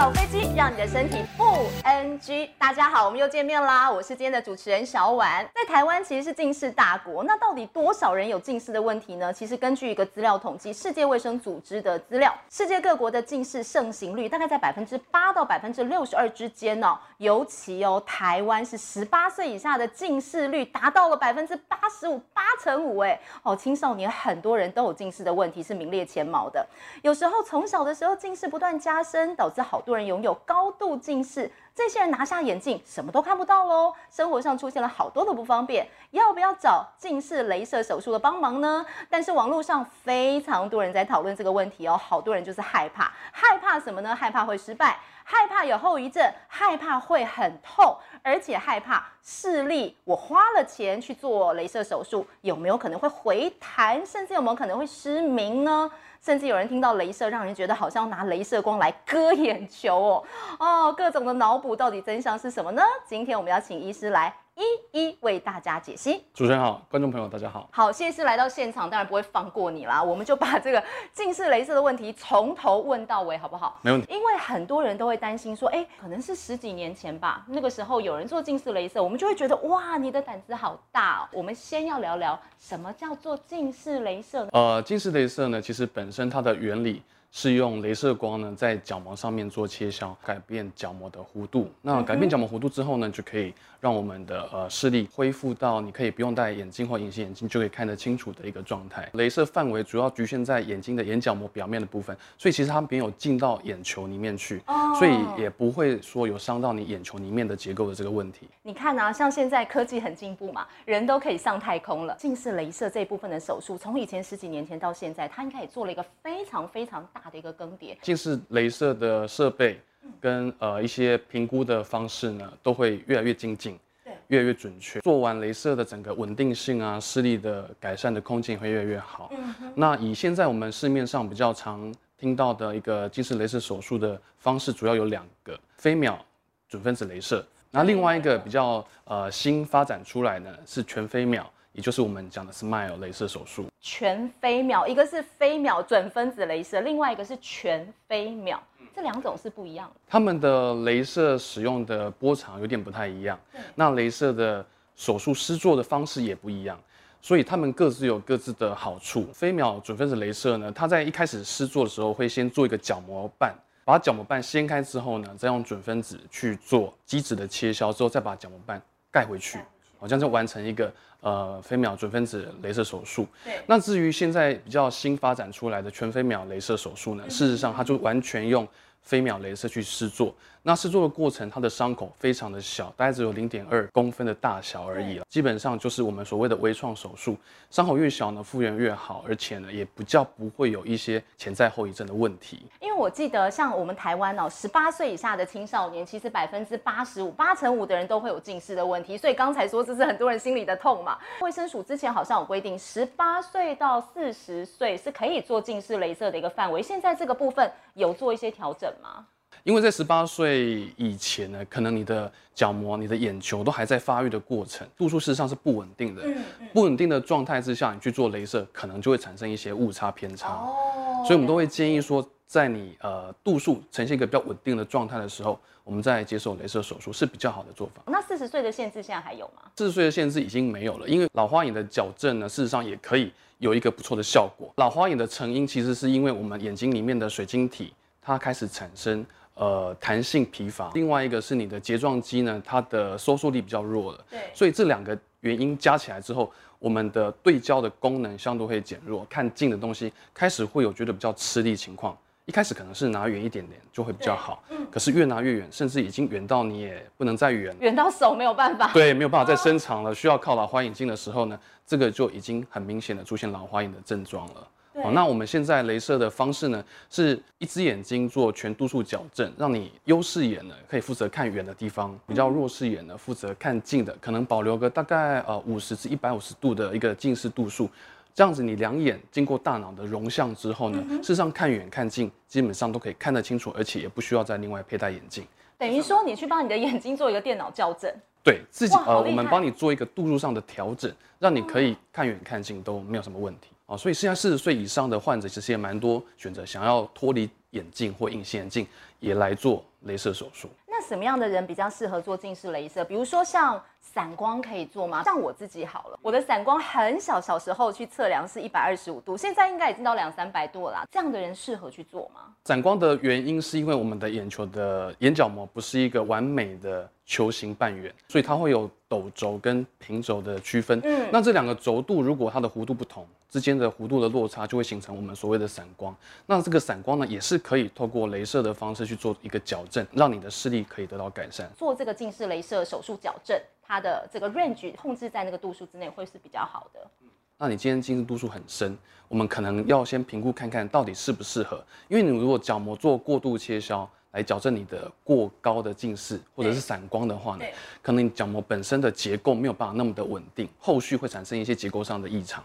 小飞机，让你的身体不 NG。大家好，我们又见面啦！我是今天的主持人小婉。在台湾其实是近视大国，那到底多少人有近视的问题呢？其实根据一个资料统计，世界卫生组织的资料，世界各国的近视盛行率大概在百分之八到百分之六十二之间哦。尤其哦，台湾是十八岁以下的近视率达到了百分之八十五，八成五哎哦，青少年很多人都有近视的问题，是名列前茅的。有时候从小的时候近视不断加深，导致好多人拥有高度近视。这些人拿下眼镜，什么都看不到喽，生活上出现了好多的不方便。要不要找近视雷射手术的帮忙呢？但是网络上非常多人在讨论这个问题哦，好多人就是害怕，害怕什么呢？害怕会失败，害怕有后遗症，害怕会很痛，而且害怕视力。我花了钱去做雷射手术，有没有可能会回弹，甚至有没有可能会失明呢？甚至有人听到镭射，让人觉得好像拿镭射光来割眼球哦哦，各种的脑补，到底真相是什么呢？今天我们要请医师来。一一为大家解析。主持人好，观众朋友大家好。好，谢师来到现场，当然不会放过你啦。我们就把这个近视雷射的问题从头问到尾，好不好？没问题。因为很多人都会担心说，哎，可能是十几年前吧，那个时候有人做近视雷射，我们就会觉得哇，你的胆子好大哦。我们先要聊聊什么叫做近视雷射。呃，近视雷射呢，其实本身它的原理。是用镭射光呢，在角膜上面做切削，改变角膜的弧度。那改变角膜弧度之后呢，就可以让我们的呃视力恢复到你可以不用戴眼镜或隐形眼镜就可以看得清楚的一个状态。镭射范围主要局限在眼睛的眼角膜表面的部分，所以其实它没有进到眼球里面去，所以也不会说有伤到你眼球里面的结构的这个问题。你看啊，像现在科技很进步嘛，人都可以上太空了。近视镭射这一部分的手术，从以前十几年前到现在，它应该也做了一个非常非常大。大的一个更迭，近视雷射的设备跟呃一些评估的方式呢，都会越来越精进，对，越来越准确。做完雷射的整个稳定性啊，视力的改善的空间会越来越好。嗯。那以现在我们市面上比较常听到的一个近视雷射手术的方式，主要有两个：飞秒准分子雷射。那另外一个比较呃新发展出来呢，是全飞秒。也就是我们讲的 SMILE 镭射手术，全飞秒，一个是飞秒准分子镭射，另外一个是全飞秒，这两种是不一样的。他们的镭射使用的波长有点不太一样，那镭射的手术施作的方式也不一样，所以他们各自有各自的好处。飞秒准分子镭射呢，它在一开始施作的时候会先做一个角膜瓣，把角膜瓣掀开之后呢，再用准分子去做基质的切削，之后再把角膜瓣盖回去。好像就完成一个呃飞秒准分子镭射手术。对。那至于现在比较新发展出来的全飞秒镭射手术呢，事实上它就完全用飞秒镭射去施作。那施作的过程，它的伤口非常的小，大概只有零点二公分的大小而已了。基本上就是我们所谓的微创手术，伤口越小呢，复原越好，而且呢，也不叫不会有一些潜在后遗症的问题。因为我记得，像我们台湾哦，十八岁以下的青少年，其实百分之八十五、八成五的人都会有近视的问题。所以刚才说这是很多人心里的痛嘛。卫生署之前好像有规定，十八岁到四十岁是可以做近视雷射的一个范围。现在这个部分有做一些调整吗？因为在十八岁以前呢，可能你的角膜、你的眼球都还在发育的过程，度数事实上是不稳定的。不稳定的状态之下，你去做雷射，可能就会产生一些误差偏差。哦。所以我们都会建议说，在你呃度数呈现一个比较稳定的状态的时候，我们再接受雷射手术是比较好的做法。那四十岁的限制现在还有吗？四十岁的限制已经没有了，因为老花眼的矫正呢，事实上也可以有一个不错的效果。老花眼的成因其实是因为我们眼睛里面的水晶体它开始产生。呃，弹性疲乏，另外一个是你的睫状肌呢，它的收缩力比较弱了。对，所以这两个原因加起来之后，我们的对焦的功能相对会减弱，看近的东西开始会有觉得比较吃力情况。一开始可能是拿远一点点就会比较好，嗯，可是越拿越远，甚至已经远到你也不能再远，远到手没有办法，对，没有办法再伸长了，需要靠老花眼镜的时候呢，这个就已经很明显的出现老花眼的症状了。好，那我们现在镭射的方式呢，是一只眼睛做全度数矫正，让你优势眼呢可以负责看远的地方，比较弱视眼呢负责看近的，可能保留个大概呃五十至一百五十度的一个近视度数，这样子你两眼经过大脑的容像之后呢，事实上看远看近基本上都可以看得清楚，而且也不需要再另外佩戴眼镜。等于说你去帮你的眼睛做一个电脑校正，对自己呃我们帮你做一个度数上的调整，让你可以看远看近都没有什么问题。哦，所以现在四十岁以上的患者其实也蛮多选择，想要脱离眼镜或隐形眼镜，也来做雷射手术。那什么样的人比较适合做近视雷射？比如说像散光可以做吗？像我自己好了，我的散光很小，小时候去测量是一百二十五度，现在应该已经到两三百度了啦。这样的人适合去做吗？散光的原因是因为我们的眼球的眼角膜不是一个完美的球形半圆，所以它会有陡轴跟平轴的区分。嗯，那这两个轴度如果它的弧度不同，之间的弧度的落差就会形成我们所谓的散光。那这个散光呢，也是可以透过镭射的方式去做一个矫正，让你的视力可以得到改善。做这个近视镭射手术矫正，它的这个 range 控制在那个度数之内，会是比较好的。那你今天近视度数很深，我们可能要先评估看看到底适不适合。因为你如果角膜做过度切削来矫正你的过高的近视或者是散光的话呢，可能你角膜本身的结构没有办法那么的稳定，后续会产生一些结构上的异常。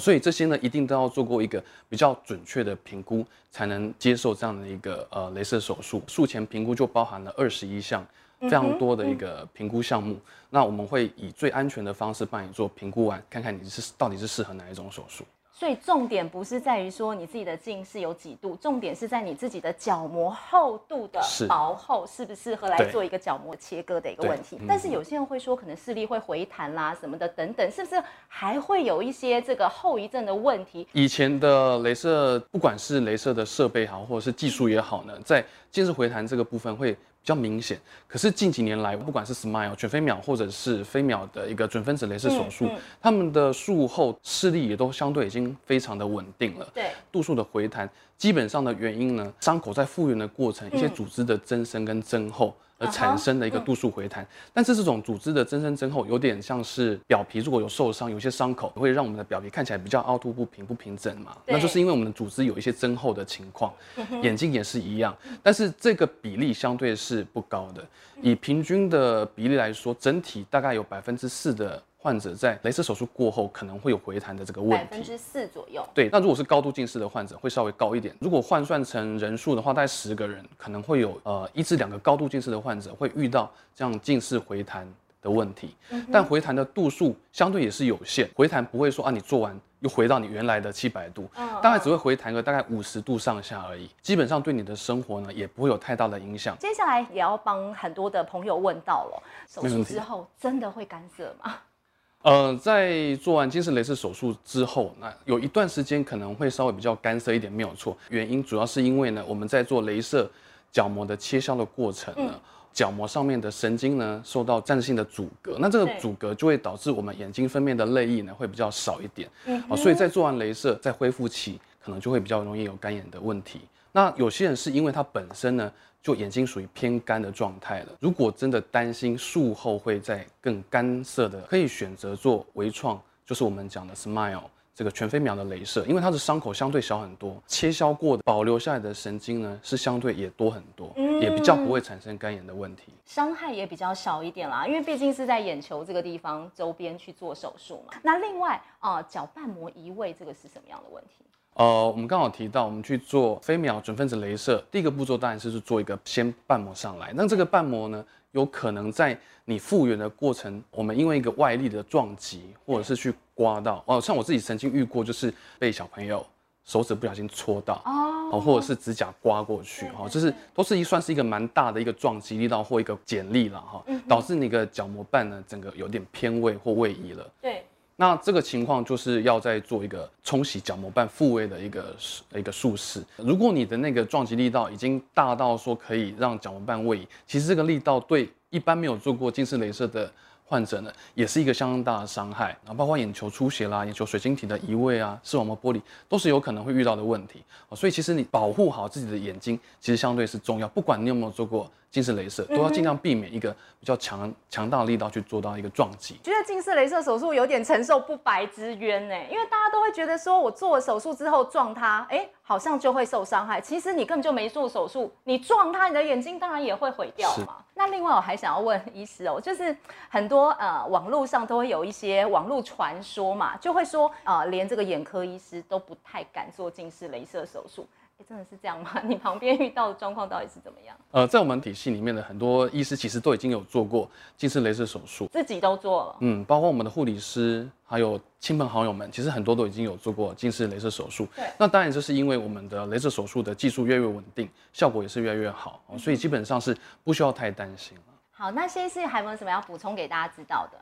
所以这些呢，一定都要做过一个比较准确的评估，才能接受这样的一个呃镭射手术。术前评估就包含了二十一项，非常多的一个评估项目。那我们会以最安全的方式帮你做评估完，看看你是到底是适合哪一种手术。所以重点不是在于说你自己的近视有几度，重点是在你自己的角膜厚度的薄厚，适不适合来做一个角膜切割的一个问题。但是有些人会说，可能视力会回弹啦什么的等等，是不是还会有一些这个后遗症的问题？以前的镭射，不管是镭射的设备好，或者是技术也好呢，在近视回弹这个部分会。比较明显，可是近几年来，不管是 SMILE 全飞秒或者是飞秒的一个准分子雷射手术，嗯嗯、他们的术后视力也都相对已经非常的稳定了。对，度数的回弹，基本上的原因呢，伤口在复原的过程，一些组织的增生跟增厚。而产生的一个度数回弹，但是这种组织的增生增厚有点像是表皮如果有受伤，有些伤口会让我们的表皮看起来比较凹凸不平、不平整嘛，那就是因为我们的组织有一些增厚的情况。眼睛也是一样，但是这个比例相对是不高的，以平均的比例来说，整体大概有百分之四的。患者在雷射手术过后可能会有回弹的这个问题，百分之四左右。对，那如果是高度近视的患者会稍微高一点。如果换算成人数的话，大概十个人可能会有呃一至两个高度近视的患者会遇到这样近视回弹的问题。嗯、但回弹的度数相对也是有限，回弹不会说啊你做完又回到你原来的七百度，嗯、大概只会回弹个大概五十度上下而已。基本上对你的生活呢也不会有太大的影响。接下来也要帮很多的朋友问到了，手术之后真的会干涩吗？呃，在做完近视雷射手术之后，那有一段时间可能会稍微比较干涩一点，没有错。原因主要是因为呢，我们在做雷射角膜的切削的过程呢，角膜上面的神经呢受到暂时性的阻隔，那这个阻隔就会导致我们眼睛分泌的泪液呢会比较少一点。啊，所以在做完雷射，在恢复期可能就会比较容易有干眼的问题。那有些人是因为他本身呢，就眼睛属于偏干的状态了。如果真的担心术后会再更干涩的，可以选择做微创，就是我们讲的 SMILE 这个全飞秒的镭射，因为它的伤口相对小很多，切削过的保留下来的神经呢是相对也多很多，也比较不会产生干眼的问题，伤害也比较小一点啦。因为毕竟是在眼球这个地方周边去做手术嘛。那另外啊，角瓣膜移位这个是什么样的问题？呃，我们刚好提到，我们去做飞秒准分子雷射，第一个步骤当然是做一个先瓣膜上来。那这个瓣膜呢，有可能在你复原的过程，我们因为一个外力的撞击，或者是去刮到，哦，像我自己曾经遇过，就是被小朋友手指不小心戳到，哦，或者是指甲刮过去，哈，就是都是一算是一个蛮大的一个撞击力道或一个剪力了，哈，导致你个角膜瓣呢，整个有点偏位或位移了。对。那这个情况就是要再做一个冲洗角膜瓣复位的一个一个术式。如果你的那个撞击力道已经大到说可以让角膜瓣位移，其实这个力道对一般没有做过近视雷射的患者呢，也是一个相当大的伤害。然后包括眼球出血啦、眼球水晶体的移位啊、视网膜剥离，都是有可能会遇到的问题。所以其实你保护好自己的眼睛，其实相对是重要。不管你有没有做过。近视雷射都要尽量避免一个比较强强大的力道去做到一个撞击。觉得近视雷射手术有点承受不白之冤呢，因为大家都会觉得说，我做了手术之后撞它，哎，好像就会受伤害。其实你根本就没做手术，你撞它，你的眼睛当然也会毁掉嘛。那另外我还想要问医师哦，就是很多呃网络上都会有一些网络传说嘛，就会说呃连这个眼科医师都不太敢做近视雷射手术。欸，真的是这样吗？你旁边遇到的状况到底是怎么样？呃，在我们体系里面的很多医师其实都已经有做过近视雷射手术，自己都做了。嗯，包括我们的护理师，还有亲朋好友们，其实很多都已经有做过近视雷射手术。对，那当然这是因为我们的雷射手术的技术越来越稳定，效果也是越来越好，所以基本上是不需要太担心了。好，那谢医师还有没有什么要补充给大家知道的？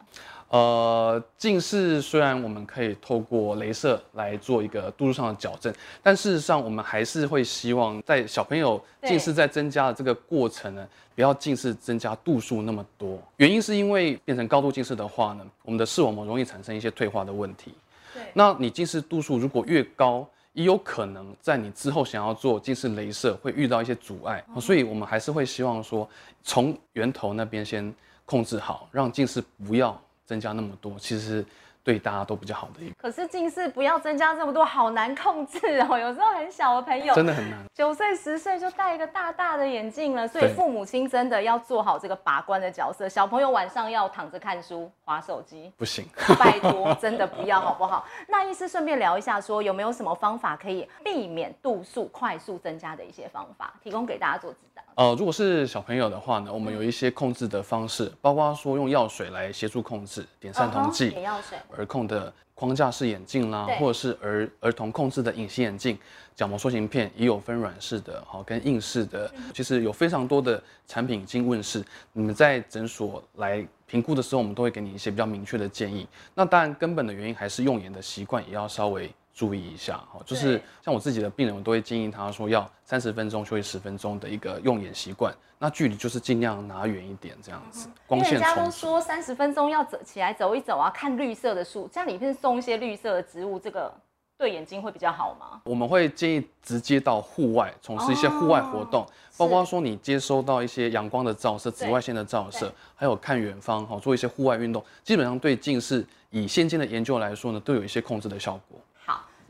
呃，近视虽然我们可以透过镭射来做一个度数上的矫正，但事实上我们还是会希望在小朋友近视在增加的这个过程呢，不要近视增加度数那么多。原因是因为变成高度近视的话呢，我们的视网膜容易产生一些退化的问题。对，那你近视度数如果越高，也有可能在你之后想要做近视雷射会遇到一些阻碍，所以我们还是会希望说，从源头那边先控制好，让近视不要增加那么多。其实。对大家都比较好的一个，可是近视不要增加这么多，好难控制哦。有时候很小的朋友真的很难，九岁十岁就戴一个大大的眼镜了，所以父母亲真的要做好这个把关的角色。小朋友晚上要躺着看书、划手机，不行，拜托，真的不要好不好？那医师顺便聊一下，说有没有什么方法可以避免度数快速增加的一些方法，提供给大家做指导。呃，如果是小朋友的话呢，我们有一些控制的方式，嗯、包括说用药水来协助控制，点散瞳剂，点药水。儿控的框架式眼镜啦，或者是儿儿童控制的隐形眼镜，角膜塑形片也有分软式的，好跟硬式的，其实有非常多的产品已经问世。你们在诊所来评估的时候，我们都会给你一些比较明确的建议。那当然，根本的原因还是用眼的习惯也要稍微注意一下，哈，就是像我自己的病人，我都会建议他说要三十分钟休息十分钟的一个用眼习惯。那距离就是尽量拿远一点，这样子。光线。人家都说三十分钟要走起来走一走啊，看绿色的树，家里面种一些绿色的植物，这个对眼睛会比较好吗？我们会建议直接到户外从事一些户外活动，包括说你接收到一些阳光的照射、紫外线的照射，还有看远方，哈，做一些户外运动，基本上对近视以现今的研究来说呢，都有一些控制的效果。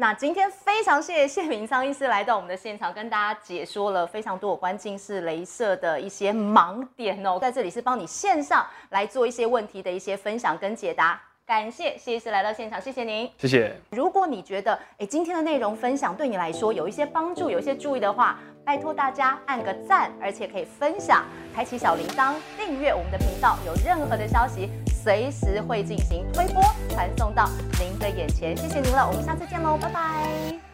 那今天非常谢谢谢明昌医师来到我们的现场，跟大家解说了非常多有关近视雷射的一些盲点哦。在这里是帮你线上来做一些问题的一些分享跟解答。感谢谢医师来到现场，谢谢您，谢谢。如果你觉得哎今天的内容分享对你来说有一些帮助，有一些注意的话，拜托大家按个赞，而且可以分享，开启小铃铛，订阅我们的频道，有任何的消息。随时会进行推播，传送到您的眼前。谢谢您了，我们下次见喽，拜拜。